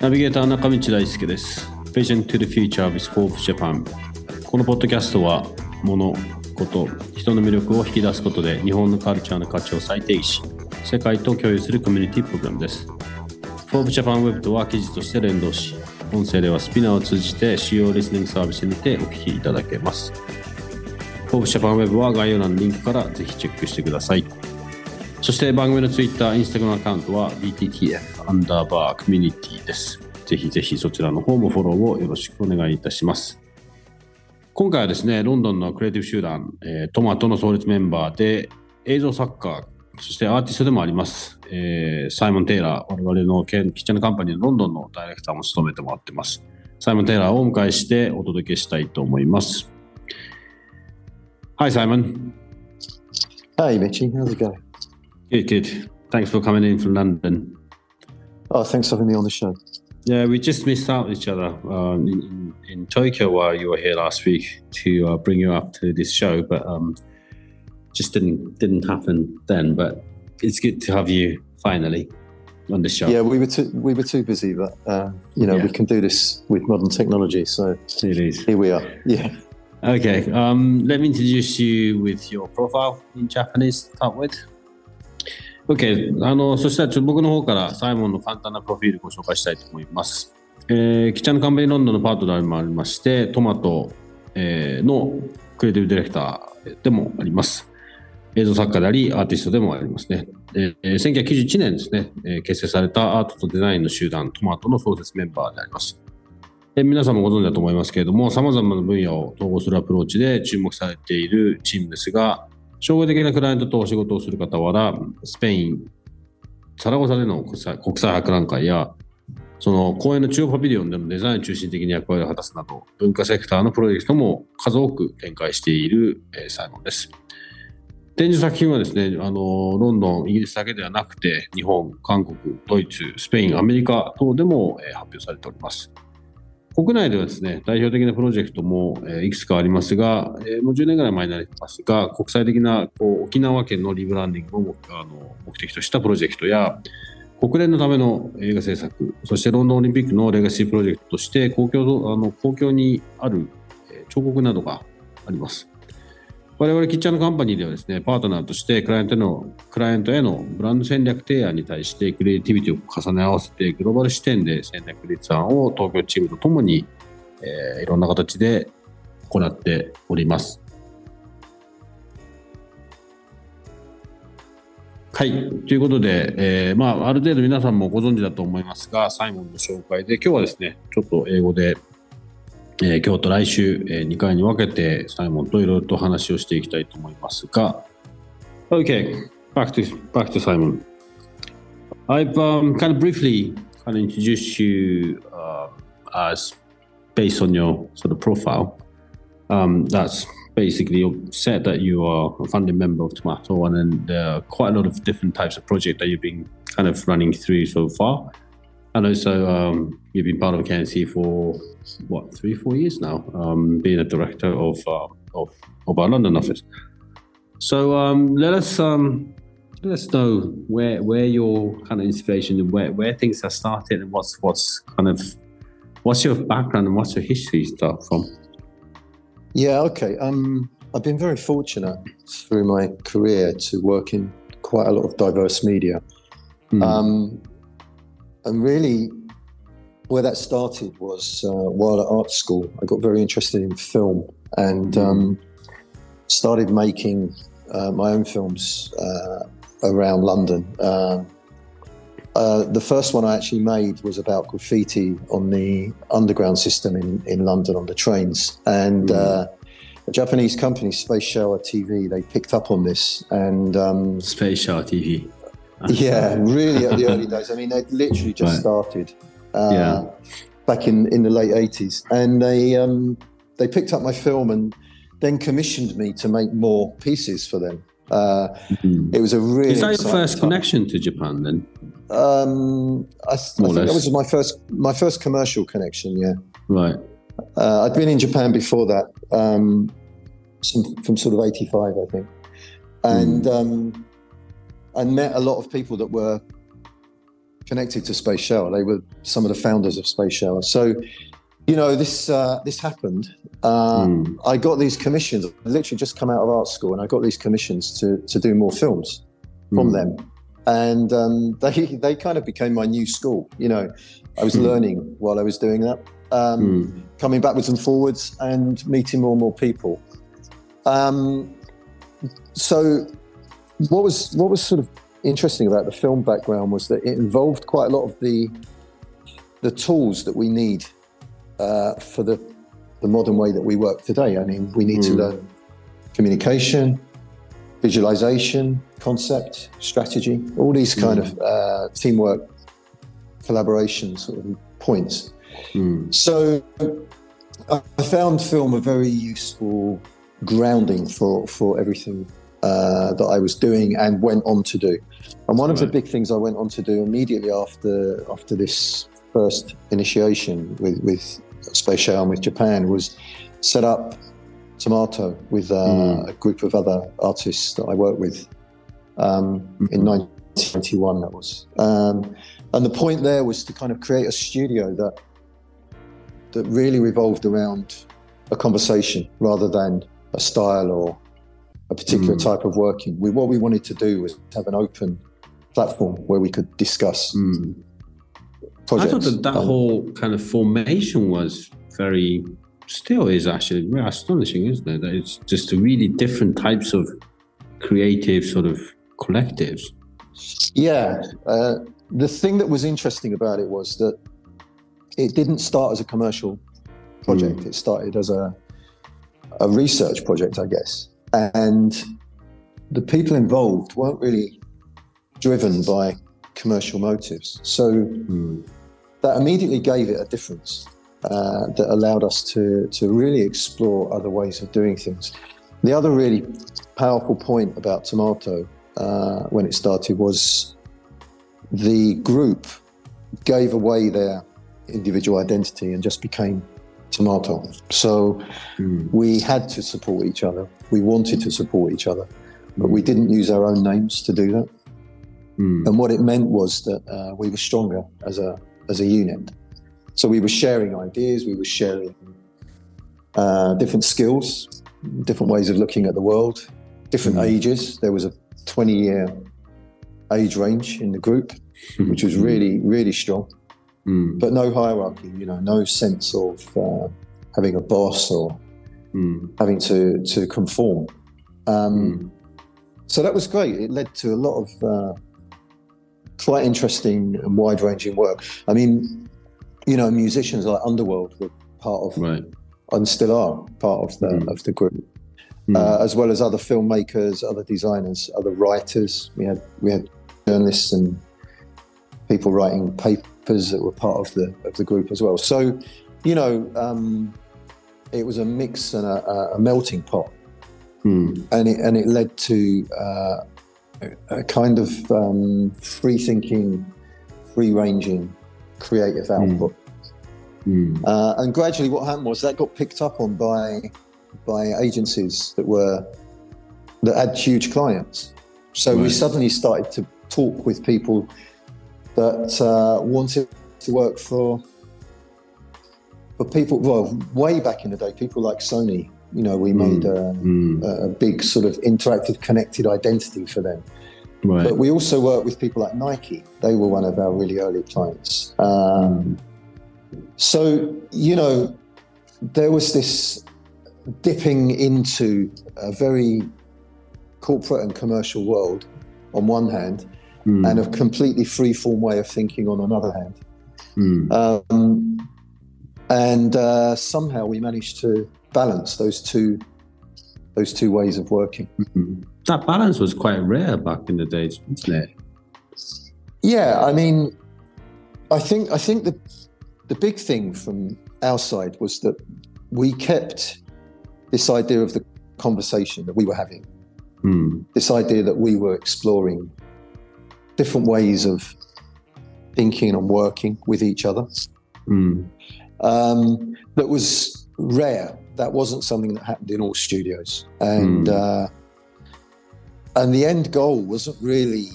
ナビゲーター中道大輔です。Vision to the Future with Forbes Japan このポッドキャストは物、こと、人の魅力を引き出すことで日本のカルチャーの価値を再定義し世界と共有するコミュニティプログラムです。Forbes Japan Web とは記事として連動し音声ではスピナーを通じて主要リスニングサービスにてお聞きいただけます。Forbes Japan Web は概要欄のリンクからぜひチェックしてください。そして番組の Twitter、Instagram アカウントは BTTF アンダーバーコミュニティです。ぜひぜひそちらの方もフォローをよろしくお願いいたします。今回はですね、ロンドンのクリエイティブ集団、えー、トマトの創立メンバーで映像作家、そしてアーティストでもあります、えー、サイモン・テイラー、我々のキッチンのカンパニーのロンドンのダイレクターも務めてもらってます。サイモン・テイラーをお迎えしてお届けしたいと思います。Hi, Simon. Hi, Mitchy. How's it going? Good, good. Thanks for coming in from London. Oh, thanks for having me on the show. Yeah, we just missed out each other um, in, in, Tokyo while you were here last week to uh, bring you up to this show, but um, just didn't didn't happen then. But it's good to have you finally on the show. Yeah, we were too we were too busy, but uh, you know yeah. we can do this with modern technology. So. Here we are. Yeah. Okay. Um, let me introduce you with your profile in Japanese. Start with. OK。あの、そしたらちょっと僕の方からサイモンの簡単なプロフィールご紹介したいと思います。えー、キチャンカンパニーロンドンのパートナーでもありまして、トマト、えー、のクリエイティブディレクターでもあります。映像作家であり、アーティストでもありますね。えー、1991年ですね、えー、結成されたアートとデザインの集団、トマトの創設メンバーであります。で皆さんもご存知だと思いますけれども、様々な分野を統合するアプローチで注目されているチームですが、商業的なクライアントとお仕事をする傍ら、スペイン、サラゴサでの国際国際博覧会や、その公演の中央パビリオンでのデザイン中心的に役割を果たすなど、文化セクターのプロジェクトも数多く展開している、えー、サイモンです。展示作品はですね、あのロンドン、イギリスだけではなくて、日本、韓国、ドイツ、スペイン、アメリカ等でも、えー、発表されております。国内ではですね、代表的なプロジェクトも、えいくつかありますが、えもう10年ぐらい前になりますが、国際的なこう沖縄県のリブランディングをあの目的としたプロジェクトや、国連のための映画制作、そしてロンドンオリンピックのレガシープロジェクトとして、公共あの公共にある彫刻などがあります。我々キッチャーのカンパニーではですね、パートナーとしてクライアントのクライアントへのブランド戦略提案に対してクリエイティビティを重ね合わせてグローバル視点で戦略立案を東京チームとともに、えー、いろんな形で行っております。はい。ということで、えー、まあ、ある程度皆さんもご存知だと思いますが、サイモンの紹介で、今日はですね、ちょっと英語でえー、今日と来週、えー、2回に分けてサイモンといろいろと話をしていきたいと思いますが Okay, back to, back to Simon. I've um, kind of briefly kind of introduced you uh, as based on your sort of profile. Um, that's basically said that you are a founding member of Tomato, and then there are quite a lot of different types of projects that you've been kind of running through so far. And also, um, you've been part of KNC for what three, four years now, um, being a director of, uh, of of our London office. So um, let us um, let us know where where your kind of inspiration and where, where things have started and what's what's kind of what's your background and what's your history start from. Yeah, okay. Um, I've been very fortunate through my career to work in quite a lot of diverse media. Mm. Um, and really, where that started was uh, while at art school. I got very interested in film and mm. um, started making uh, my own films uh, around London. Um, uh, the first one I actually made was about graffiti on the underground system in, in London on the trains. And mm. a Japanese company, Space Shower TV, they picked up on this and um, Space Shower TV. Yeah, really at the early days. I mean, they'd literally just Right. started uh, Yeah. back in, in the late 80s. And they, um, they picked up my film and then commissioned me to make more pieces for them. Uh, Mhm. it was a really Is that your first time. connection to Japan then? Um, I, I More or think that was my first my first commercial connection. Yeah, Right. uh, I'd been in Japan before that, um, some, from sort of '85, I think, and um, I met a lot of people that were connected to Space Shower. They were some of the founders of Space Shower. So, you know, this uh, this happened. Uh, Mm. I got these commissions. I literally just come out of art school, and I got these commissions to to do more films from Mm. them. And um, they they kind of became my new school. You know, I was Mm. learning while I was doing that, um, Mm. coming backwards and forwards, and meeting more and more people. Um, so, what was what was sort of interesting about the film background was that it involved quite a lot of the the tools that we need uh, for the the modern way that we work today. I mean, we need to Mm. learn communication, visualization, concept, strategy, all these kind Mm. of uh, teamwork, collaboration sort of points. Mm. So I I found film a very useful grounding for, for everything uh, that I was doing and went on to do. And one of the big things I went on to do immediately after after this first initiation with, with Space and with Japan was set up Tomato with uh, Mm. a group of other artists that I worked with um, in Mhm. 1991. That was, um, and the point there was to kind of create a studio that that really revolved around a conversation rather than a style or a particular Mm. type of working. We, what we wanted to do was have an open platform where we could discuss Mm. I projects. thought that that Um, whole kind of formation was very, still is actually very astonishing, isn't it? That it's just a really different types of creative sort of collectives. Yeah. Uh, the thing that was interesting about it was that it didn't start as a commercial project. It started as a a research project, I guess. And the people involved weren't really driven by commercial motives. So Mm. that immediately gave it a difference uh, that allowed us to to really explore other ways of doing things. The other really powerful point about Tomato uh, when it started was the group gave away their individual identity and just became Tomato. So Mm. we had to support each other. We wanted to support each other, but we didn't use our own names to do that. Mm. And what it meant was that uh, we were stronger as a as a unit. So we were sharing ideas, we were sharing uh, different skills, different ways of looking at the world, different Mm. ages. There was a 20 year age range in the group, which was really really strong. Mm. But no hierarchy, you know, no sense of uh, having a boss or Mm. having to to conform. Um, Mm. so that was great. It led to a lot of uh, quite interesting and wide ranging work. I mean, you know, musicians like Underworld were part of, Right. and still are part of the Mm. of the group, Mm. uh, as well as other filmmakers, other designers, other writers. We had we had journalists and people writing papers that were part of the of the group as well. So, you know, um, it was a mix and a, a- melting pot Mm. and it and it led to uh, a kind of um, free thinking, free ranging, creative Mm. output. Mm. Uh, and gradually, what happened was that got picked up on by by agencies that were that had huge clients. So we suddenly started to talk with people that uh, wanted to work for for people. Well, way back in the day, people like Sony. You know, we made a, Mm. a big sort of interactive, connected identity for them. Right. But we also work with people like Nike. They were one of our really early clients. Um, so, you know, there was this dipping into a very corporate and commercial world on one hand, Mm. and a completely free-form way of thinking on another hand. Mm. Um, and uh, somehow we managed to balance those two those two ways of working. Mm-hmm. That balance was quite rare back in the days, wasn't it? Yeah, I mean, I think I think the the big thing from our side was that we kept this idea of the conversation that we were having, Mm. this idea that we were exploring different ways of thinking and working with each other. Mm. Um, that was rare. That wasn't something that happened in all studios, and Hmm. uh, and the end goal wasn't really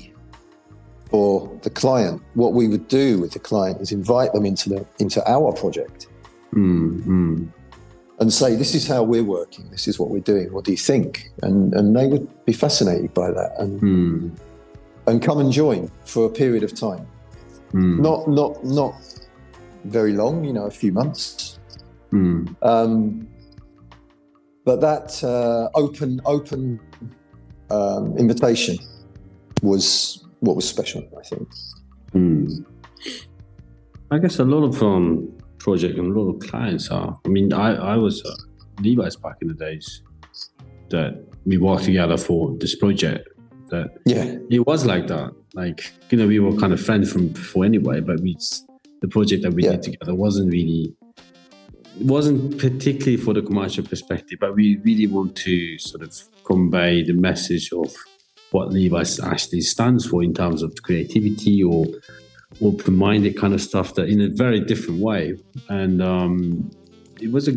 for the client. What we would do with the client is invite them into the into our project Mm. Mm. and say, "This is how we're working. This is what we're doing. What do you think?" And and they would be fascinated by that and Mm. And come and join for a period of time. Mm. Not not not very long, you know, a few months. Mm. Um, but that uh, open open um, invitation was what was special, I think. Mm. I guess a lot of um, project and a lot of clients are. I mean, I I was uh, Levi's back in the days that we worked together for this project. That Yeah, it was like that. Like you know, we were kind of friends from before anyway, but we the project that we Yeah. did together wasn't really it wasn't particularly for the commercial perspective, but we really want to sort of convey the message of what Levi's actually stands for in terms of creativity or open-minded kind of stuff that in a very different way. And um, it was a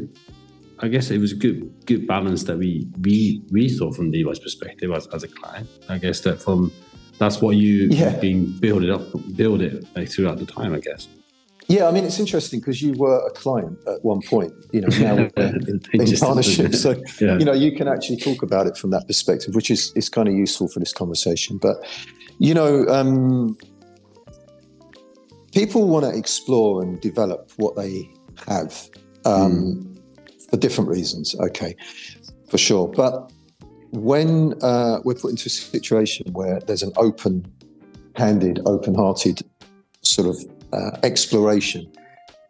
I guess it was a good good balance that we we we thought from Levi's perspective as, as a client. I guess that from that's what you Yeah. have been build it up build it like throughout the time, I guess. yeah. I mean, it's interesting because you were a client at one point. You know, now in, in partnership, so yeah. you know you can actually talk about it from that perspective, which is is kind of useful for this conversation. But you know, um, people want to explore and develop what they have um, for different reasons. Okay, for sure. But when uh, we're put into a situation where there's an open-handed, open-hearted sort of uh, exploration,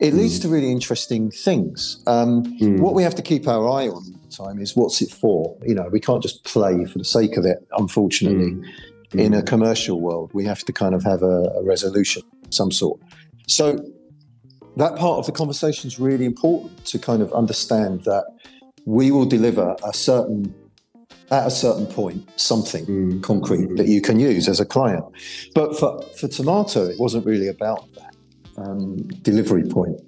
it leads to really interesting things. Um, Mm. what we have to keep our eye on all the time is what's it for? You know, we can't just play for the sake of it, unfortunately. Mm. In a commercial world, we have to kind of have a, a resolution, of some sort. So that part of the conversation is really important to kind of understand that we will deliver a certain, at a certain point, something Mm. concrete that you can use as a client. But for, for Tomato, it wasn't really about that um, delivery point.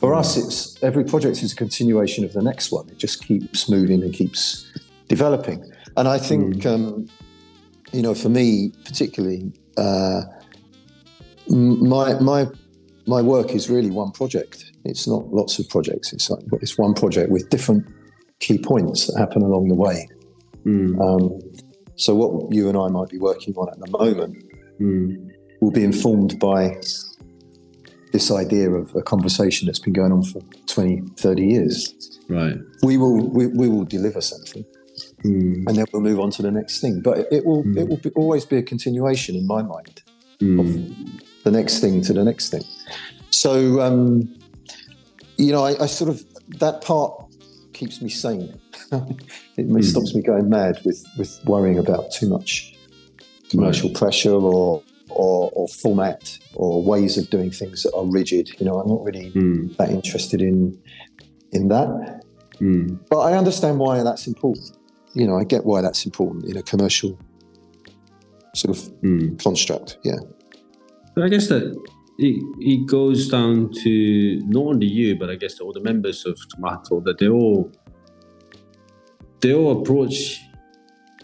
For us, it's every project is a continuation of the next one. It just keeps moving and keeps developing. And I think, um, you know, for me particularly, uh, my my my work is really one project. It's not lots of projects. It's like it's one project with different key points that happen along the way. Mm. Um, so what you and I might be working on at the moment Mm. will be informed by this idea of a conversation that's been going on for 20, 30 years. Right. We will we, we will deliver something Mm. and then we'll move on to the next thing. But it, it will Mm. it will be, always be a continuation in my mind Mm. of the next thing to the next thing. So um, you know, I, I sort of that part keeps me sane. it Mm. stops me going mad with with worrying about too much commercial pressure or, or or format or ways of doing things that are rigid. You know, I'm not really Mm. that interested in in that. Mm. But I understand why that's important. You know, I get why that's important in a commercial sort of Mm. construct. Yeah. But I guess that it, it goes down to not only you, but I guess all the members of Tomato that they all they all approach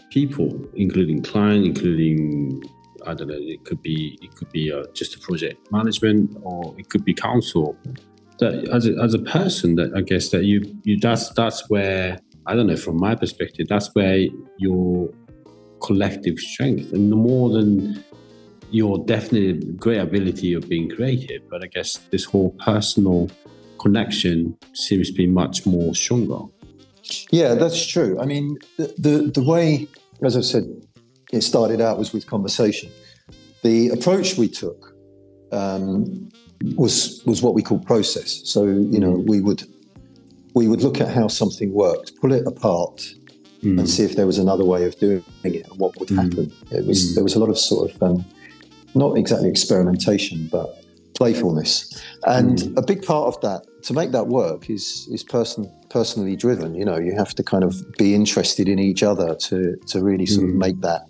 people, including client, including I don't know. It could be it could be uh, just a project management, or it could be council. That as a, as a person, that I guess that you you that's that's where I don't know. From my perspective, that's where your collective strength, and the more than your definitely great ability of being creative, but I guess this whole personal connection seems to be much more stronger. Yeah, that's true. I mean, the, the, the way, as I said, it started out was with conversation. The approach we took um, was was what we call process. So you know, we would we would look at how something worked, pull it apart, mm. and see if there was another way of doing it and what would happen. It was there was a lot of sort of um, not exactly experimentation, but playfulness. And mm. a big part of that to make that work is is person personally driven. You know, you have to kind of be interested in each other to to really sort mm. of make that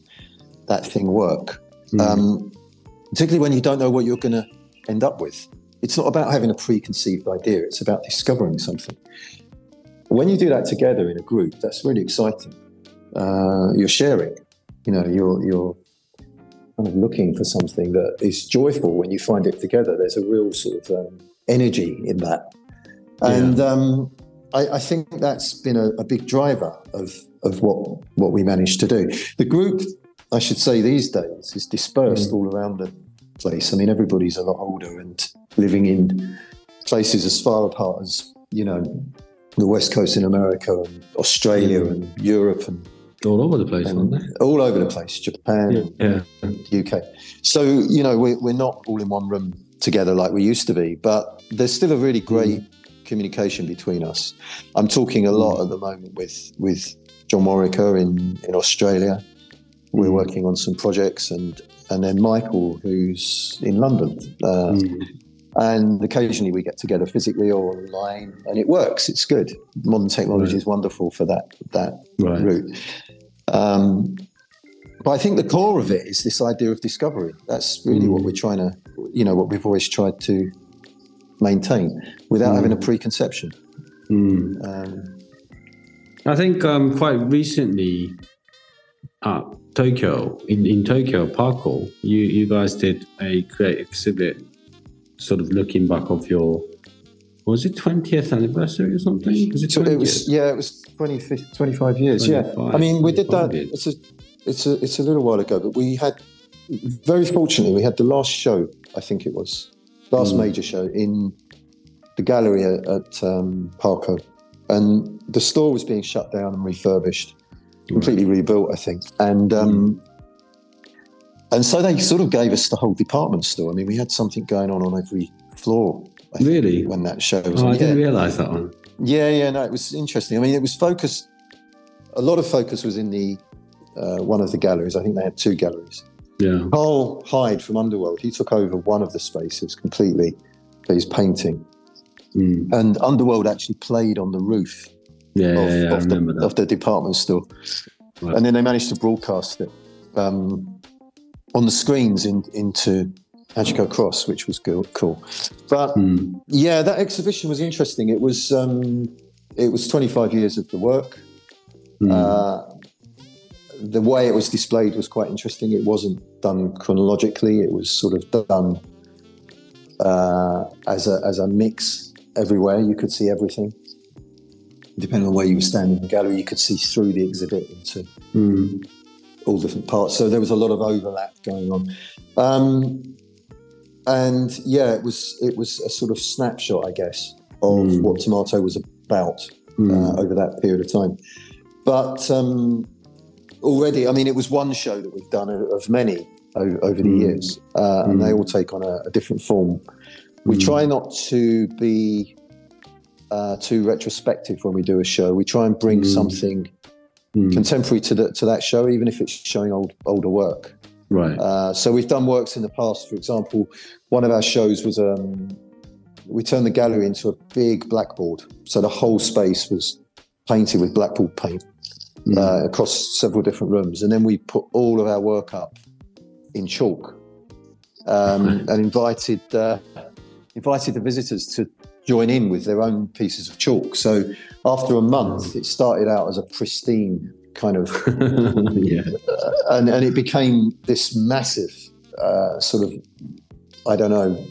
that thing work. Mm. Um, particularly when you don't know what you're going to end up with. It's not about having a preconceived idea. It's about discovering something. When you do that together in a group, that's really exciting. Uh, you're sharing. You know, you're you're kind of looking for something that is joyful when you find it together. There's a real sort of um, energy in that, and yeah. um, I, I, think that's been a, a, big driver of of what what we managed to do. The group, I should say, these days is dispersed mm. all around the place. I mean, everybody's a lot older and living in places as far apart as you know the west coast in America and Australia mm. and Europe and all over the place, aren't they? All over the place, Japan, yeah, yeah. UK. So you know we're, we're not all in one room together like we used to be, but there's still a really great mm. communication between us. I'm talking a lot mm. at the moment with with John Warwicker in in Australia. We're mm. working on some projects, and and then Michael, who's in London. Uh, mm. And occasionally we get together physically or online, and it works. It's good. Modern technology right. is wonderful for that that right. route. Um, but I think the core of it is this idea of discovery. That's really mm. what we're trying to, you know, what we've always tried to maintain without mm. having a preconception. Mm. Um, I think um, quite recently at Tokyo, in, in Tokyo, Parco, you, you guys did a great exhibit sort of looking back of your was it 20th anniversary or something? Was it, 20th? it was yeah, it was 20, 25 years. 25, yeah, I mean we did that. Years. It's a it's a it's a little while ago, but we had very fortunately we had the last show. I think it was last mm. major show in the gallery at, at um, Parco, and the store was being shut down and refurbished, completely right. rebuilt, I think, and. Um, mm. And so they sort of gave us the whole department store. I mean, we had something going on on every floor I really? When that show was oh, on. I didn't realise that one. Yeah, yeah, no, it was interesting. I mean, it was focused, a lot of focus was in the uh, one of the galleries. I think they had two galleries. Yeah. Karl Hyde from Underworld, he took over one of the spaces completely for his painting. Mm. And Underworld actually played on the roof yeah, of, yeah, yeah, of, the, of, the, department store. Right. And then they managed to broadcast it um, on the screens in, into Hachiko Cross, which was cool. But mm. yeah, that exhibition was interesting. It was um, it was 25 years of the work. Mm. Uh, the way it was displayed was quite interesting. It wasn't done chronologically. It was sort of done uh, as a as a mix everywhere. You could see everything. Depending on where you were standing in the gallery, you could see through the exhibit into mm. All different parts. So there was a lot of overlap going on. Um, and yeah, it was it was a sort of snapshot, I guess, of mm. what Tomato was about mm. uh, over that period of time. But um, already, I mean, it was one show that we've done of many over, over the mm. years, uh, and they hmm. all take on a, a different form. We hmm. try not to be uh, too retrospective when we do a show. We try and bring hmm. Something contemporary to the, to that show, even if it's showing old older work. Right. Uh, so we've done works in the past. For example, one of our shows was um, we turned the gallery into a big blackboard. So the whole space was painted with blackboard paint mm. uh, across several different rooms, and then we put all of our work up in chalk um, and invited uh, invited the visitors to join in with their own pieces of chalk. So after a month, it started out as a pristine kind of yeah. Uh, and, and it became this massive uh, sort of I don't know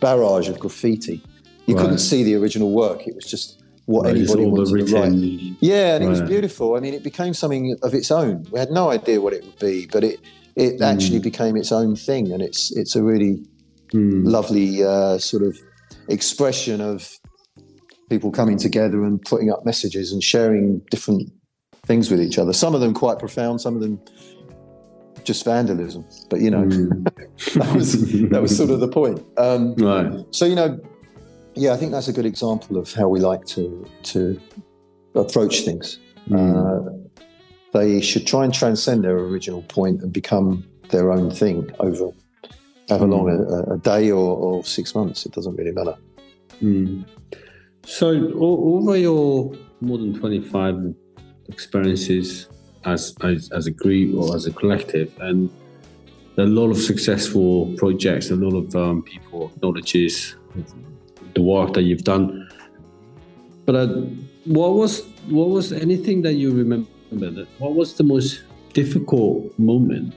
barrage of graffiti. You right. couldn't see the original work. It was just what right, anybody wanted to write. Yeah, and right. it was beautiful. I mean, it became something of its own. We had no idea what it would be, but it it mm. actually became its own thing, and it's it's a really mm. lovely uh, sort of expression of people coming together and putting up messages and sharing different things with each other. Some of them quite profound, some of them just vandalism. But you know, mm. that was that was sort of the point. Um, right. So you know, yeah, I think that's a good example of how we like to to approach things. Mm. Uh, they should try and transcend their original point and become their own thing over however long a, a day or, or, six months. It doesn't really matter. Mm. So over your more than 25 experiences as, as, as a group or as a collective and a lot of successful projects, a lot of um, people acknowledges the work that you've done. But uh, what was what was anything that you remember? That what was the most difficult moment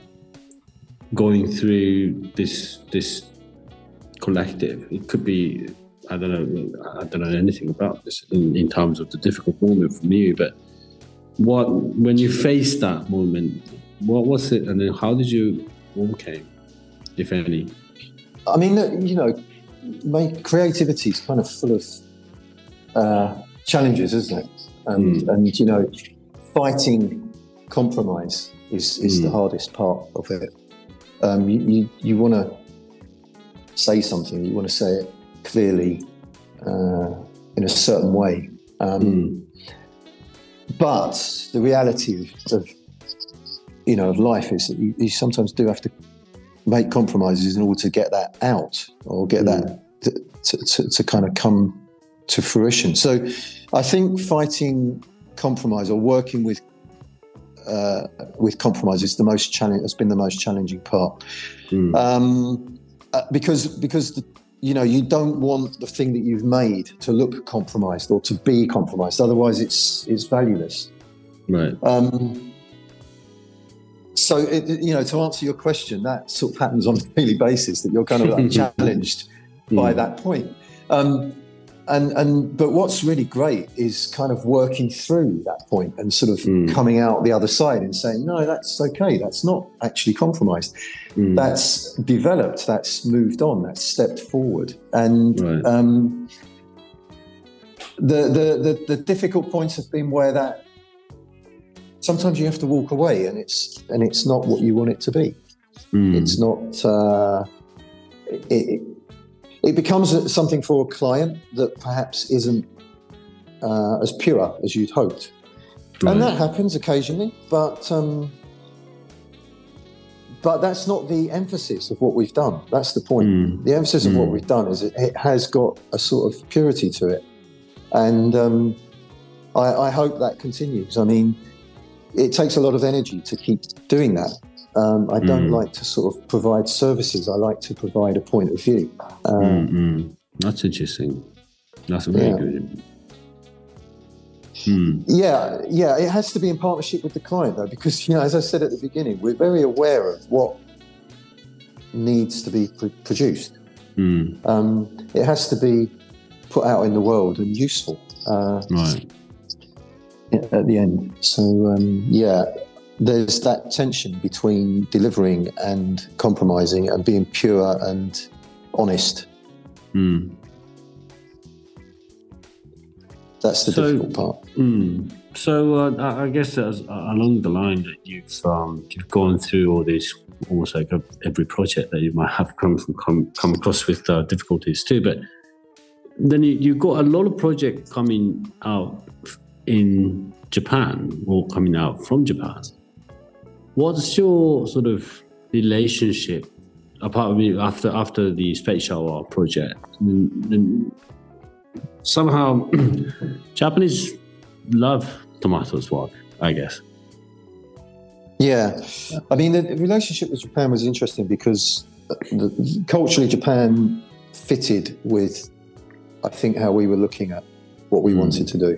going through this this collective? It could be I don't know I don't know anything about this in, in terms of the difficult moment for me, but what when you faced that moment, what was it, and then how did you overcame, if any? I mean, you know, my creativity is kind of full of uh, challenges, isn't it? And mm. and you know, fighting compromise is is mm. the hmm. hardest part of it. Um, you you, you want to say something, you want to say it clearly uh, in a certain way. Um, mm. But the reality of, of you know of life is that you, you, sometimes do have to make compromises in order to get that out or get mm. that to, to, to, kind of come to fruition. So I think fighting compromise or working with uh, with compromise is the most challenge has been the most challenging part. Mm. um, uh, because because the, you know you don't want the thing that you've made to look compromised or to be compromised. Otherwise it's it's valueless. Right. Um, so it, you know to answer your question that sort of happens on a daily basis that you're kind of like challenged by hmm. that point. Um, and and but what's really great is kind of working through that point and sort of mm. coming out the other side and saying no that's okay that's not actually compromised mm. that's developed that's moved on that's stepped forward and right. um, the, the the the difficult points have been where that sometimes you have to walk away and it's and it's not what you want it to be mm. it's not uh, it, it becomes something for a client that perhaps isn't uh, as pure as you'd hoped. Right. And that happens occasionally, but um, but that's not the emphasis of what we've done. That's the point. Mm. The emphasis mm. of what hmm. we've done is it, it, has got a sort of purity to it, and um, I, I hope that continues. I mean, it takes a lot of energy to keep doing that. Um, I don't mm. like to sort of provide services. I like to provide a point of view. Um, mm That's interesting. That's very yeah. good. Hmm. Yeah, yeah. It has to be in partnership with the client, though, because you know, as I said at the beginning, we're very aware of what needs to be pr- produced. Mm. Um, it has to be put out in the world and useful. Uh, right. At the end, so um, yeah, there's that tension between delivering and compromising and being pure and honest. Mm. That's the so, difficult part. Mm. So uh, I guess as, uh, along the line that you've um, you've gone through all this, almost like every project that you might have come from come, come across with uh, difficulties too, but then you, you've got a lot of projects coming out in Japan or coming out from Japan. What's your sort of relationship apart from after after the space shower project? somehow, Japanese love Tomato's work, I guess. Yeah, I mean the relationship with Japan was interesting because the, culturally Japan fitted with, I think, how we were looking at what we mm. wanted to do.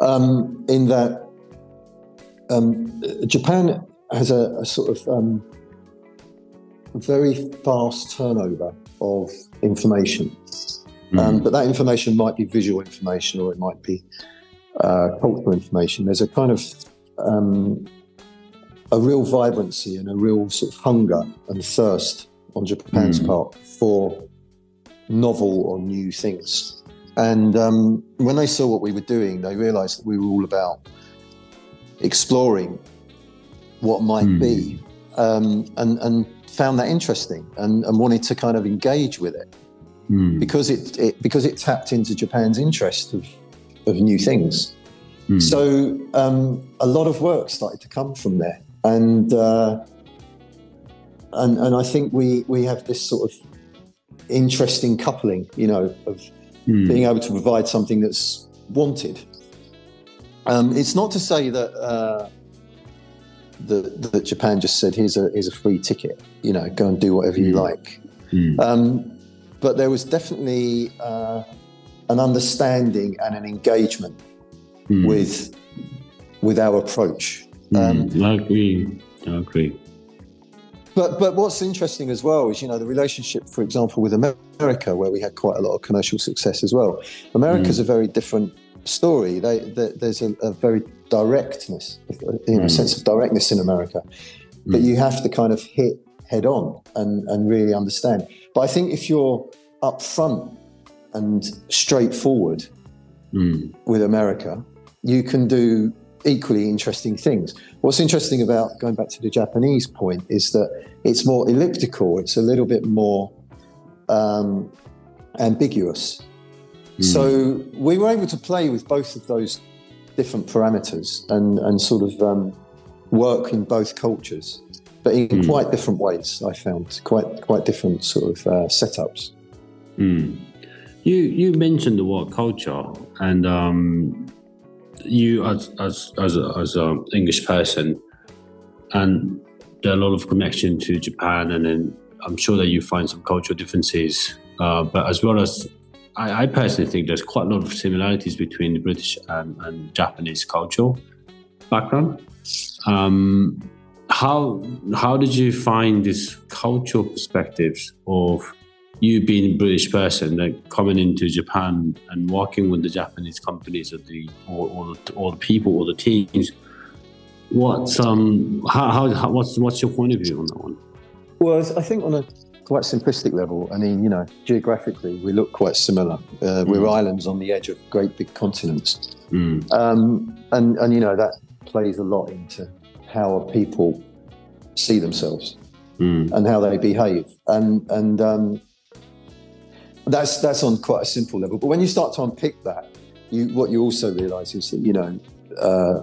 Um, in that um, Japan has a, a sort of um, very fast turnover of information. Mm. Um, but that information might be visual information or it might be uh, cultural information. There's a kind of um, a real vibrancy and a real sort of hunger and thirst on Japan's mm. part for novel or new things. And um, when they saw what we were doing, they realized that we were all about exploring what might mm. be, um, and and found that interesting and, and wanted to kind of engage with it mm. because it, it because it tapped into Japan's interest of of new things. Mm. So um, a lot of work started to come from there, and uh, and and I think we we have this sort of interesting coupling, you know, of mm. being able to provide something that's wanted. Um, it's not to say that. Uh, that, that Japan just said, "Here's a here's a free ticket. You know, go and do whatever mm. you like." Mm. Um, but there was definitely uh, an understanding and an engagement mm. with with our approach. Hmm. Um, I agree. I agree. But but what's interesting as well is you know the relationship, for example, with America, where we had quite a lot of commercial success as well. America's mm. a very different story. They, they, there's a, a, very directness, you know, mm. sense of directness in America mm. you have to kind of hit head on and, and really understand. But I think if you're upfront and straightforward mm. with America, you can do equally interesting things. What's interesting about going back to the Japanese point is that it's more elliptical, it's a little bit more um, ambiguous. Mm. So we were able to play with both of those different parameters and, and sort of um, work in both cultures, but in mm. quite different ways. I found quite quite different sort of uh, setups. Mm. You you mentioned the word culture, and um, you as as as a, as an English person, and there are a lot of connection to Japan, and then I'm sure that you find some cultural differences, uh, but as well as I, I, personally think there's quite a lot of similarities between the British and, and Japanese cultural background. Um, how how did you find this cultural perspectives of you being a British person, like coming into Japan and working with the Japanese companies or the or, or, the, or the people or the teams? What's um how, how, what's what's your point of view on that one? Well, I think on a quite simplistic level, I mean, you know, geographically, we look quite similar. Uh, we're mm. islands on the edge of great big continents. Mm. Um, and, and, you know, that plays a lot into how people see themselves mm. and how they behave. And, and um, that's, that's on quite a simple level. But when you start to unpick that, you, what you also realize is that, you know, uh,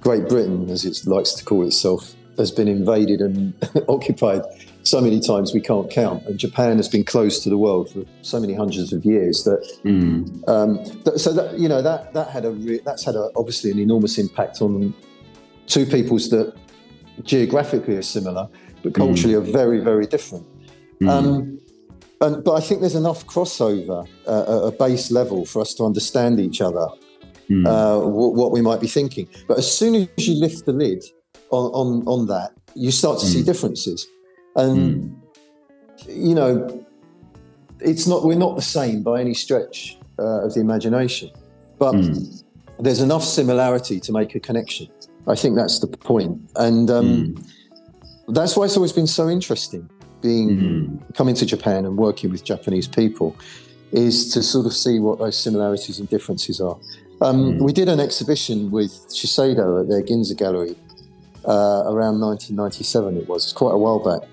Great Britain, as it likes to call itself, has been invaded and occupied so many times we can't count. And Japan has been closed to the world for so many hundreds of years that, mm. um, that so that you know that that had a re- that's had a, obviously an enormous impact on two peoples that geographically are similar, but culturally mm. are very very different. Mm. Um, and, but I think there's enough crossover uh, at a base level for us to understand each other, mm. uh, w- what we might be thinking. But as soon as you lift the lid on, on, on that, you start to see mm. differences. And, mm. you know, it's not, we're not the same by any stretch uh, of the imagination, but mm. there's enough similarity to make a connection. I think that's the point. And um, mm. that's why it's always been so interesting being mm. coming to Japan and working with Japanese people is to sort of see what those similarities and differences are. Um, mm. We did an exhibition with Shiseido at their Ginza Gallery uh, around 1997. It was it's quite a while back,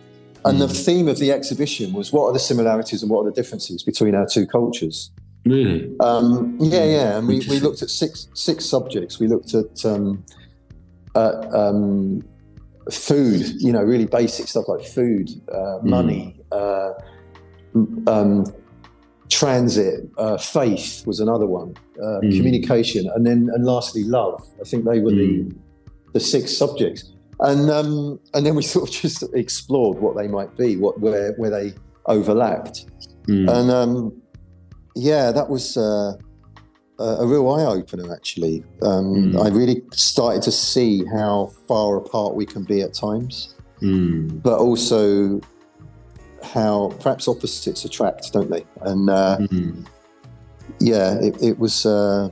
and mm. the hmm. theme of the exhibition was what are the similarities and what are the differences between our two cultures. Really? Um, yeah, yeah. And we, we looked at six six subjects. We looked at, um, at um, food, you know, really basic stuff like food, uh, hmm. money, uh, um, transit, uh, faith was another one, uh, mm. communication, and then and lastly love. I think they were mm. the hmm. the six subjects and um, and then we sort of just explored what they might be, what where where they overlapped, mm. and um, yeah, that was uh, a real eye opener. Actually, um, mm. I really started to see how far apart we can be at times, mm. but also how perhaps opposites attract, don't they? And uh, hmm. yeah, it, it was. Uh,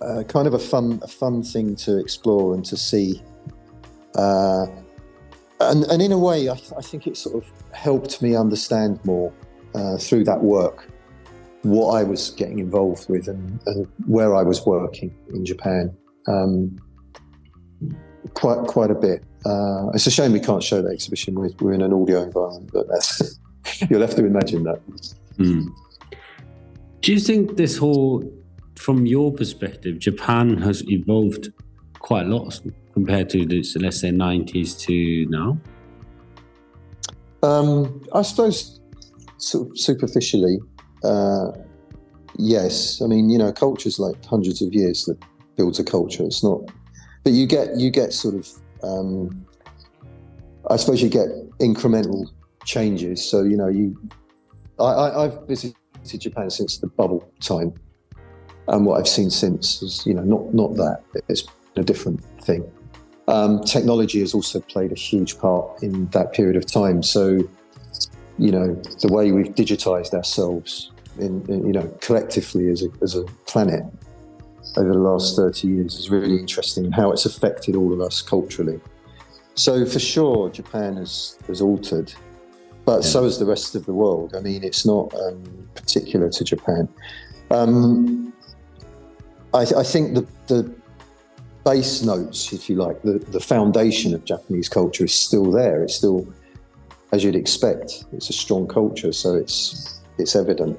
uh, kind of a fun, a fun thing to explore and to see uh, and, and in a way, I, I, think it sort of helped me understand more uh, through that work what I was getting involved with and, and where I was working in Japan. Um, quite quite a bit. Uh, it's a shame we can't show that exhibition. We're, we're in an audio environment, but you'll have to imagine that. Mm. Do you think this whole from your perspective, Japan has evolved quite a lot compared to this, let's say, 90s to now? Um, I suppose sort of superficially, uh, yes. I mean, you know, culture's like hundreds of years that builds a culture. It's not, but you get you get sort of, um, I suppose you get incremental changes. So you know, you, I, I, I've visited Japan since the bubble time, and what I've seen since is you know not not that it's a different thing. Um, technology has also played a huge part in that period of time. So, you know, the way we've digitized ourselves, in, in, you know, collectively as a, as a planet over the last 30 years is really interesting and how it's affected all of us culturally. So, for sure, Japan has, has altered, but yeah. so has the rest of the world. I mean, it's not um, particular to Japan. Um, I, I think the, the base notes, if you like, the, the foundation of Japanese culture is still there. It's still, as you'd expect, it's a strong culture, so it's it's evident,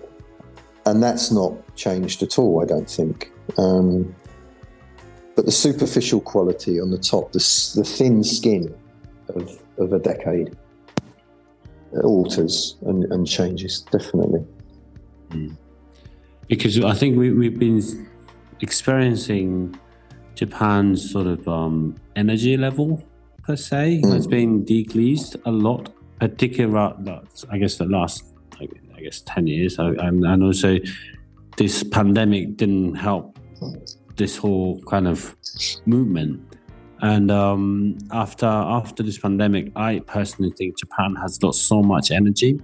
and that's not changed at all. I don't think. Um, but the superficial quality on the top, the, the thin skin of, of a decade, alters and, and changes definitely. Mm. Because I think we, we've been experiencing Japan's sort of um, energy level per se mm. has been decreased a lot, particularly I guess the last I guess ten years, and, and also this pandemic didn't help this whole kind of movement. And um, after after this pandemic, I personally think Japan has lost so much energy,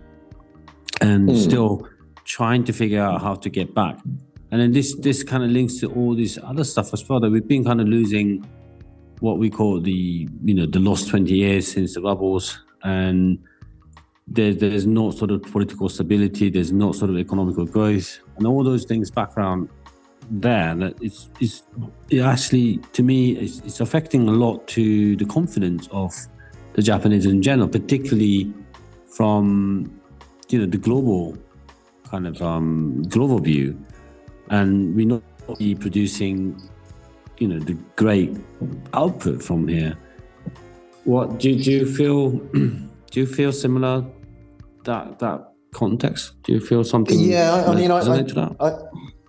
and mm. still trying to figure out how to get back and then this this kind of links to all this other stuff as well that we've been kind of losing what we call the you know the lost 20 years since the bubbles. And there, there's no sort of political stability there's no sort of economical growth and all those things background there that it's, it's it actually to me it's, it's affecting a lot to the confidence of the japanese in general particularly from you know the global kind of um, global view and we're not be producing, you know, the great output from here. What do, do you feel? do you feel similar that that context? Do you feel something? Yeah, I, mean, I, I,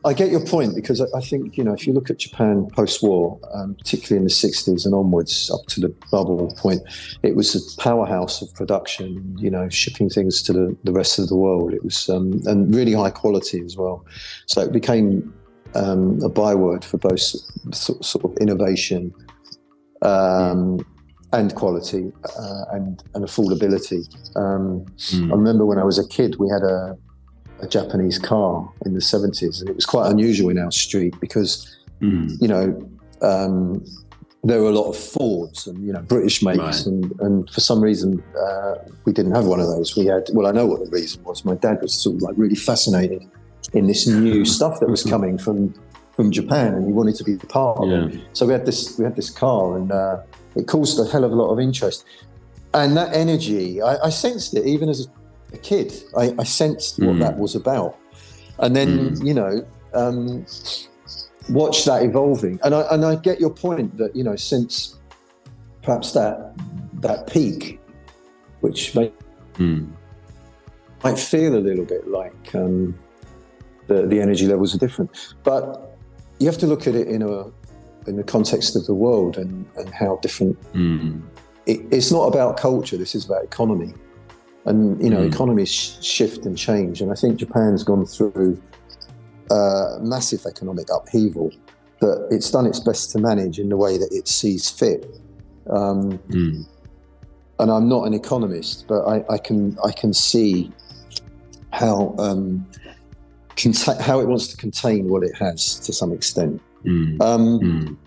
I, get your point because I think you know if you look at Japan post-war, um, particularly in the '60s and onwards, up to the bubble point, it was a powerhouse of production. You know, shipping things to the, the rest of the world. It was um, and really high quality as well. So it became um, a byword for both sort of innovation um, and quality uh, and and affordability. Mm. I remember when I was a kid, we had a a Japanese car in the 70s. And it was quite unusual in our street because, mm. you know, um, there were a lot of Fords and, you know, British makes. Right. And, and for some reason, uh, we didn't have one of those. We had, well, I know what the reason was. My dad was sort of like really fascinated in this new stuff that was coming from from Japan and he wanted to be part of yeah. it. So we had this we had this car and uh, it caused a hell of a lot of interest. And that energy, I, I sensed it even as a a kid. I, I sensed what mm. that was about, and then mm. you know, um, watch that evolving. And I and I get your point that you know since perhaps that that peak, which may, mm. might feel a little bit like um, the the energy levels are different, but you have to look at it in a in the context of the world and, and how different. Mm. It, it's not about culture. This is about economy and you know mm. economies shift and change and i think japan's gone through uh, massive economic upheaval but it's done its best to manage in the way that it sees fit um, mm. and i'm not an economist but I, I can i can see how um, how it wants to contain what it has to some extent mm. Um,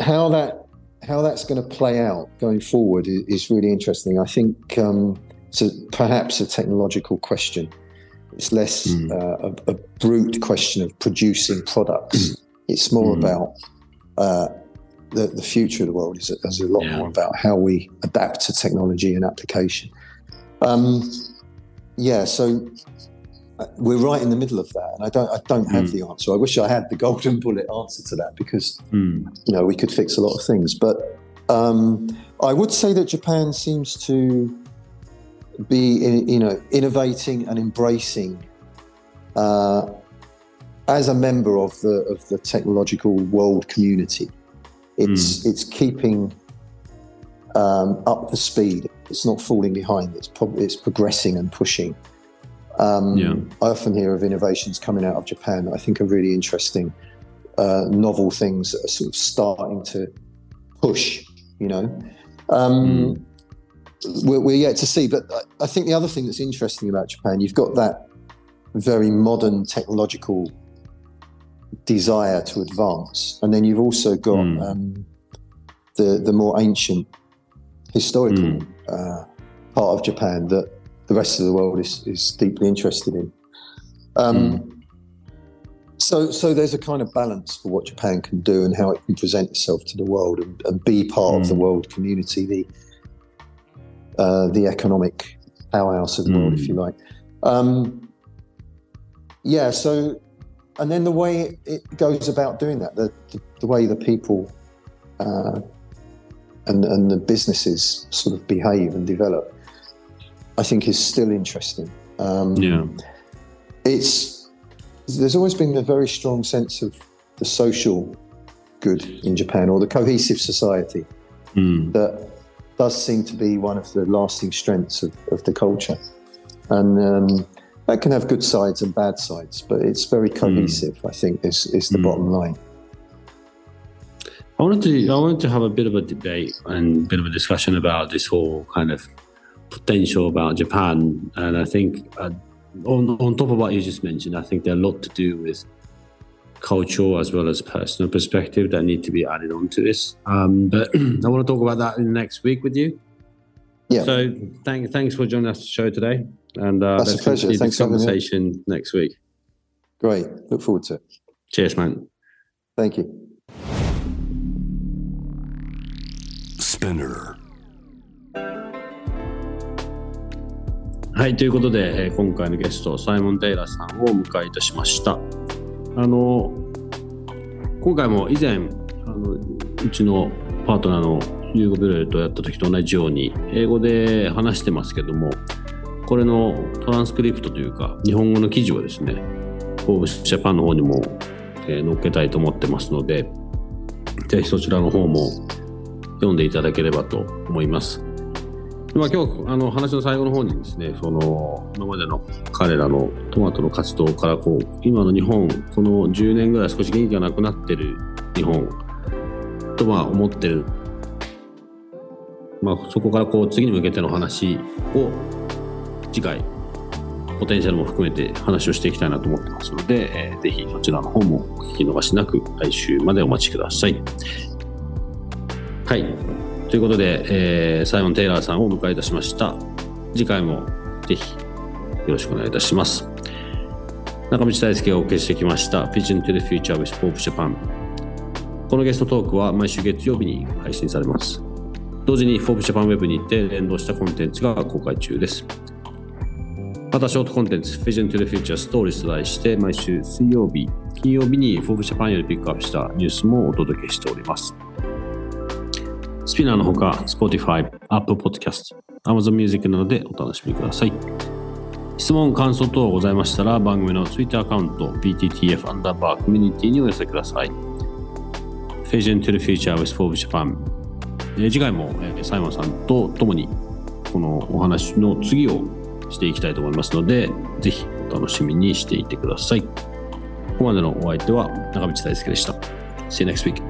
how that how that's going to play out going forward is, is really interesting i think um, so perhaps a technological question. It's less mm. uh, a, a, brute question of producing products. Hmm. it's more mm. about uh, the, the future of the world is, is a lot yeah. more about how we adapt to technology and application. Um, yeah, so we're right in the middle of that, and I don't I don't have Mm. the answer. I wish I had the golden bullet answer to that because うん。you know we could fix a lot of things. But um, I would say that Japan seems to be you know innovating and embracing uh, as a member of the of the technological world community. It's it's keeping um, up the speed. It's not falling behind. It's pro- it's progressing and pushing. Um, Yeah. I often hear of innovations coming out of Japan that I think are really interesting, uh, novel things that are sort of starting to push. You know, um, we're, we're yet to see. But I, think the other thing that's interesting about Japan, you've got that very modern technological desire to advance, and then you've also got Mm. um, the the more ancient historical Mm. uh, part of Japan that the rest of the world is is deeply interested in. Um, So, so there's a kind of balance for what Japan can do and how it can present itself to the world and, and be part of the Mm. world community, the uh, the economic powerhouse of the world, if Mm. you like. Um, yeah. So, and then the way it, goes about doing that, the the, the way the people uh, and and the businesses sort of behave and develop, I think is still interesting. Um, Yeah. it's there's always been a very strong sense of the social good in Japan or the cohesive society うん。that does seem to be one of the lasting strengths of, of the culture. And um, that can have good sides and bad sides, but it's very cohesive, I think, is, is the Mm. bottom line. I wanted to I wanted to have a bit of a debate and a bit of a discussion about this whole kind of potential about Japan, and I think uh, on on top of what you just mentioned, I think there are a lot to do with cultural as well as personal perspective that need to be added onto this. Um, but I want to talk about that in next week with you. Yeah. So thank, thanks for joining us the show today. And uh, That's let's a pleasure. continue thanks the conversation next week. Great. Look forward to it. Cheers, man. Thank you. SPINEAR. はい、ということで、えー、今回のゲスト、サイモン・テイラーさんをお迎えいたしました。あの、今回も以前、あのうちのパートナーのユーゴ・ブレルとやった時と同じように、英語で話してますけども、これのトランスクリプトというか、日本語の記事をですね、フォーブスジャパンの方にも、えー載っけたいと思ってますので、ぜひそちらの方も読んでいただければと思います。まあ、今日あの話の最後の方にですねその今までの彼らのトマトの活動からこう今の日本この10年ぐらい少し元気がなくなってる日本とま思ってる、まあ、そこからこう次に向けての話を次回ポテンシャルも含めて話をしていきたいなと思ってますので、えーぜひそちらの方もお聞き逃しなく来週までお待ちください。はい。ということで、えーサイモン・テイラーさんをお迎えいたしました。次回もぜひよろしくお願いいたします。中道大輔がお送りしてきました Vision to the Future with Forbes Japan。このゲストトークは毎週月曜日に配信されます。同時に Forbes Japan Web にて連動したコンテンツが公開中です。また、ショートコンテンツ Vision to the Future Stories と題して毎週水曜日、金曜日に Forbes Japan よりピックアップしたニュースもお届けしております。スピナーのほか、Spotify、Apple Podcast、Amazon Music などでお楽しみください。質問、感想等ございましたら、番組の Twitter アカウント、BTTF アンダーバーコミュニティにお寄せください。Vision to the Future with Forbes Japan。え次回も、えサイモンさんと共に、このお話の次をしていきたいと思いますので、ぜひお楽しみにしていてください。ここまでのお相手は中道大輔でした。See you next week.